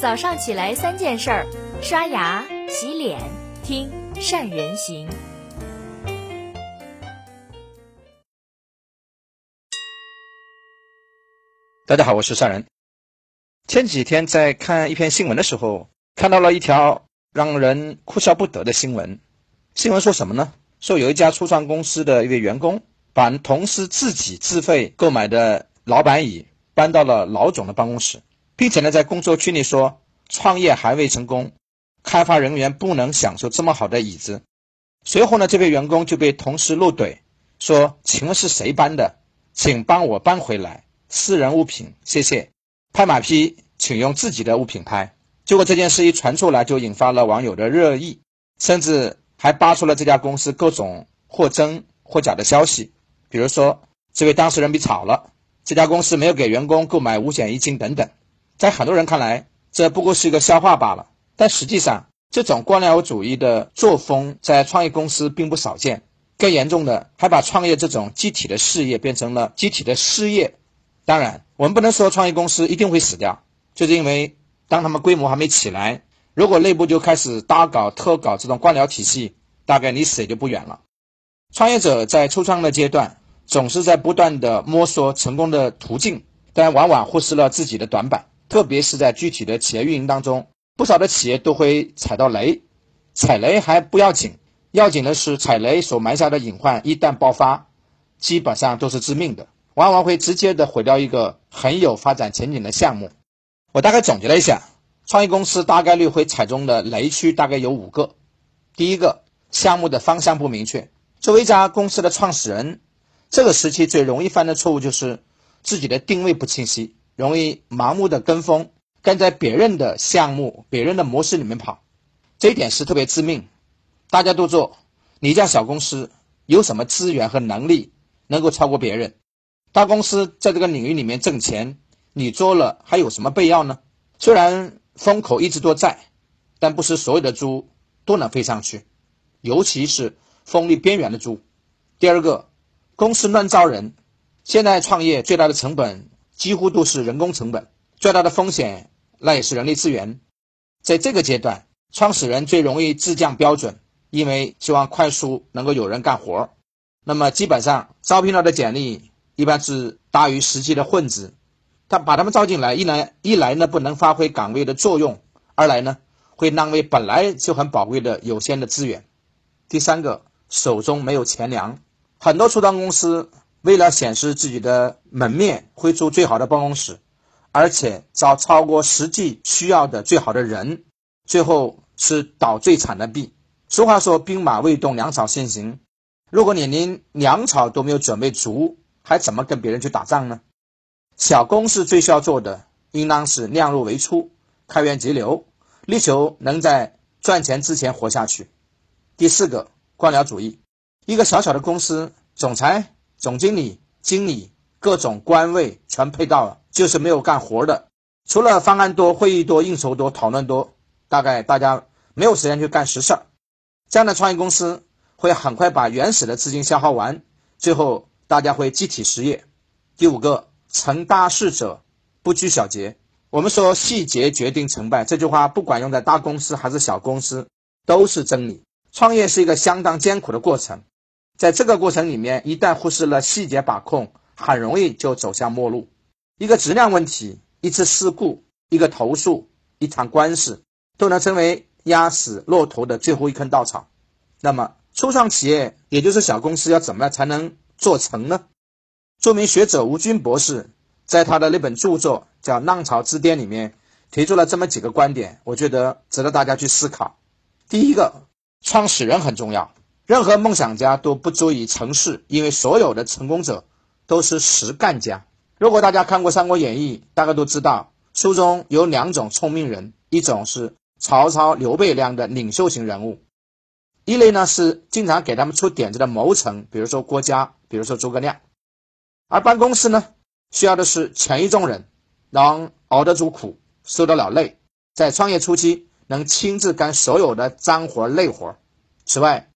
早上起来三件事儿：刷牙、洗脸、听善人行。大家好，我是善人。前几天在看一篇新闻的时候，看到了一条让人哭笑不得的新闻。新闻说什么呢？说有一家初创公司的一位员工，把同事自己自费购买的老板椅搬到了老总的办公室，并且呢，在工作群里说，创业还未成功，开发人员不能享受这么好的椅子。随后呢，这位员工就被同事怒怼，说：“请问是谁搬的？请帮我搬回来。”私人物品，谢谢。拍马屁，请用自己的物品拍。结果这件事一传出来，就引发了网友的热议，甚至还扒出了这家公司各种或真或假的消息。比如说，这位当事人被炒了，这家公司没有给员工购买五险一金等等。在很多人看来，这不过是一个笑话罢了。但实际上，这种官僚主义的作风在创业公司并不少见。更严重的，还把创业这种集体的事业变成了集体的失业。当然，我们不能说创业公司一定会死掉，就是因为当他们规模还没起来，如果内部就开始大搞特搞这种官僚体系，大概离死也就不远了。创业者在初创的阶段，总是在不断的摸索成功的途径，但往往忽视了自己的短板，特别是在具体的企业运营当中，不少的企业都会踩到雷。踩雷还不要紧，要紧的是踩雷所埋下的隐患，一旦爆发，基本上都是致命的。往往会直接的毁掉一个很有发展前景的项目。我大概总结了一下，创业公司大概率会踩中的雷区大概有五个。第一个，项目的方向不明确。作为一家公司的创始人，这个时期最容易犯的错误就是自己的定位不清晰，容易盲目的跟风，跟在别人的项目、别人的模式里面跑。这一点是特别致命。大家都做，你家小公司有什么资源和能力能够超过别人？大公司在这个领域里面挣钱，你做了还有什么必要呢？虽然风口一直都在，但不是所有的猪都能飞上去，尤其是风力边缘的猪。第二个，公司乱招人。现在创业最大的成本几乎都是人工成本，最大的风险那也是人力资源。在这个阶段，创始人最容易自降标准，因为希望快速能够有人干活。那么基本上招聘到的简历。一般是大于实际的混子，他把他们招进来，一来一来呢不能发挥岗位的作用，二来呢会浪费本来就很宝贵的有限的资源。第三个，手中没有钱粮，很多初创公司为了显示自己的门面，会租最好的办公室，而且招超过实际需要的最好的人，最后是倒最惨的币。俗话说，兵马未动，粮草先行。如果你连粮草都没有准备足，还怎么跟别人去打仗呢？小公司最需要做的，应当是量入为出，开源节流，力求能在赚钱之前活下去。第四个，官僚主义。一个小小的公司，总裁、总经理、经理各种官位全配到了，就是没有干活的。除了方案多、会议多、应酬多、讨论多，大概大家没有时间去干实事儿。这样的创业公司会很快把原始的资金消耗完，最后。大家会集体失业。第五个，成大事者不拘小节。我们说细节决定成败，这句话不管用在大公司还是小公司都是真理。创业是一个相当艰苦的过程，在这个过程里面，一旦忽视了细节把控，很容易就走向末路。一个质量问题，一次事故，一个投诉，一场官司，都能成为压死骆驼的最后一根稻草。那么，初创企业，也就是小公司，要怎么样才能？做成呢？著名学者吴军博士在他的那本著作叫《浪潮之巅》里面提出了这么几个观点，我觉得值得大家去思考。第一个，创始人很重要，任何梦想家都不足以成事，因为所有的成功者都是实干家。如果大家看过《三国演义》，大家都知道书中有两种聪明人，一种是曹操、刘备这样的领袖型人物。一类呢是经常给他们出点子的谋臣，比如说郭嘉，比如说诸葛亮；而办公室呢需要的是前一种人，能熬得住苦，受得了累，在创业初期能亲自干所有的脏活累活。此外，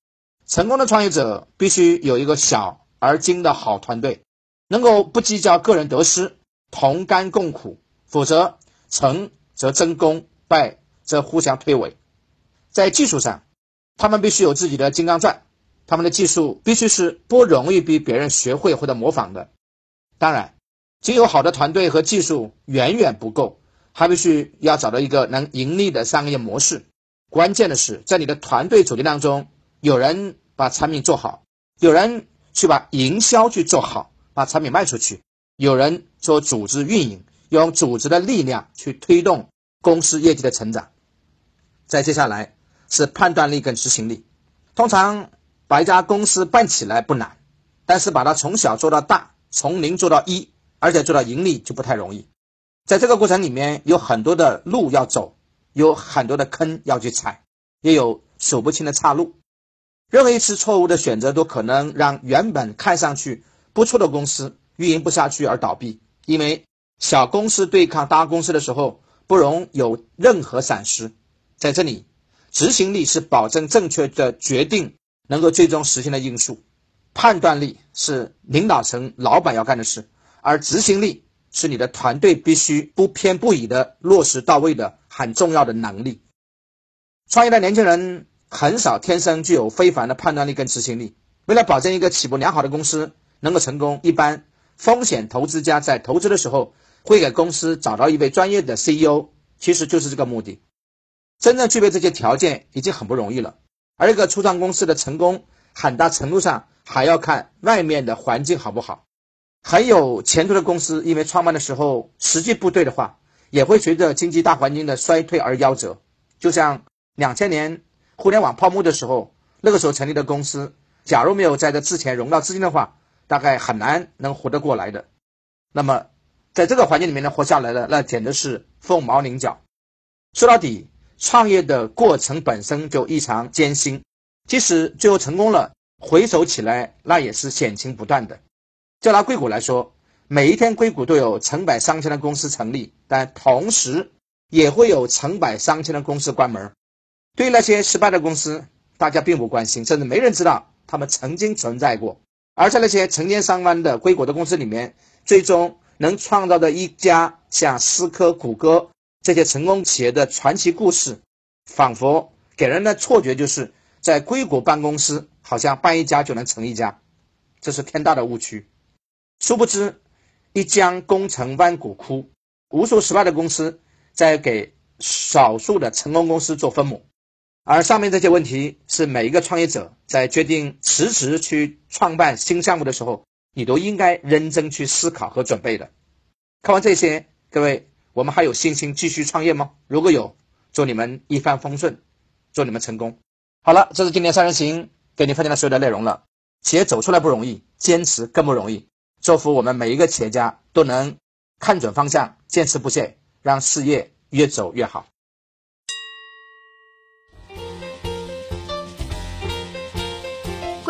成功的创业者必须有一个小而精的好团队，能够不计较个人得失，同甘共苦，否则成则争功，败则互相推诿。在技术上，他们必须有自己的金刚钻，他们的技术必须是不容易被别人学会或者模仿的。当然，仅有好的团队和技术远远不够，还必须要找到一个能盈利的商业模式。关键的是，在你的团队组建当中，有人把产品做好，有人去把营销去做好，把产品卖出去，有人做组织运营。用组织的力量去推动公司业绩的成长。再接下来是判断力跟执行力。通常把一家公司办起来不难，但是把它从小做到大，从零做到一，而且做到盈利就不太容易。在这个过程里面有很多的路要走，有很多的坑要去踩，也有数不清的岔路。任何一次错误的选择都可能让原本看上去不错的公司运营不下去而倒闭，因为。小公司对抗大公司的时候，不容有任何闪失。在这里，执行力是保证正确的决定能够最终实现的因素，判断力是领导层老板要干的事，而执行力是你的团队必须不偏不倚的落实到位的很重要的能力。创业的年轻人很少天生具有非凡的判断力跟执行力。为了保证一个起步良好的公司能够成功，一般风险投资家在投资的时候。会给公司找到一位专业的 CEO，其实就是这个目的。真正具备这些条件已经很不容易了。而一个初创公司的成功，很大程度上还要看外面的环境好不好。很有前途的公司，因为创办的时候时机不对的话，也会随着经济大环境的衰退而夭折。就像两千年互联网泡沫的时候，那个时候成立的公司，假如没有在这之前融到资金的话，大概很难能活得过来的。那么。在这个环境里面呢，活下来的那简直是凤毛麟角。说到底，创业的过程本身就异常艰辛，即使最后成功了，回首起来那也是险情不断的。就拿硅谷来说，每一天硅谷都有成百上千的公司成立，但同时也会有成百上千的公司关门。对于那些失败的公司，大家并不关心，甚至没人知道他们曾经存在过。而在那些成千上万的硅谷的公司里面，最终。能创造的一家像思科、谷歌这些成功企业的传奇故事，仿佛给人的错觉就是在硅谷办公司，好像办一家就能成一家，这是天大的误区。殊不知，一将功成万骨枯，无数失败的公司在给少数的成功公司做分母。而上面这些问题，是每一个创业者在决定辞职去创办新项目的时候。你都应该认真去思考和准备的。看完这些，各位，我们还有信心继续创业吗？如果有，祝你们一帆风顺，祝你们成功。好了，这是今天三人行给你分享的所有的内容了。企业走出来不容易，坚持更不容易。祝福我们每一个企业家都能看准方向，坚持不懈，让事业越走越好。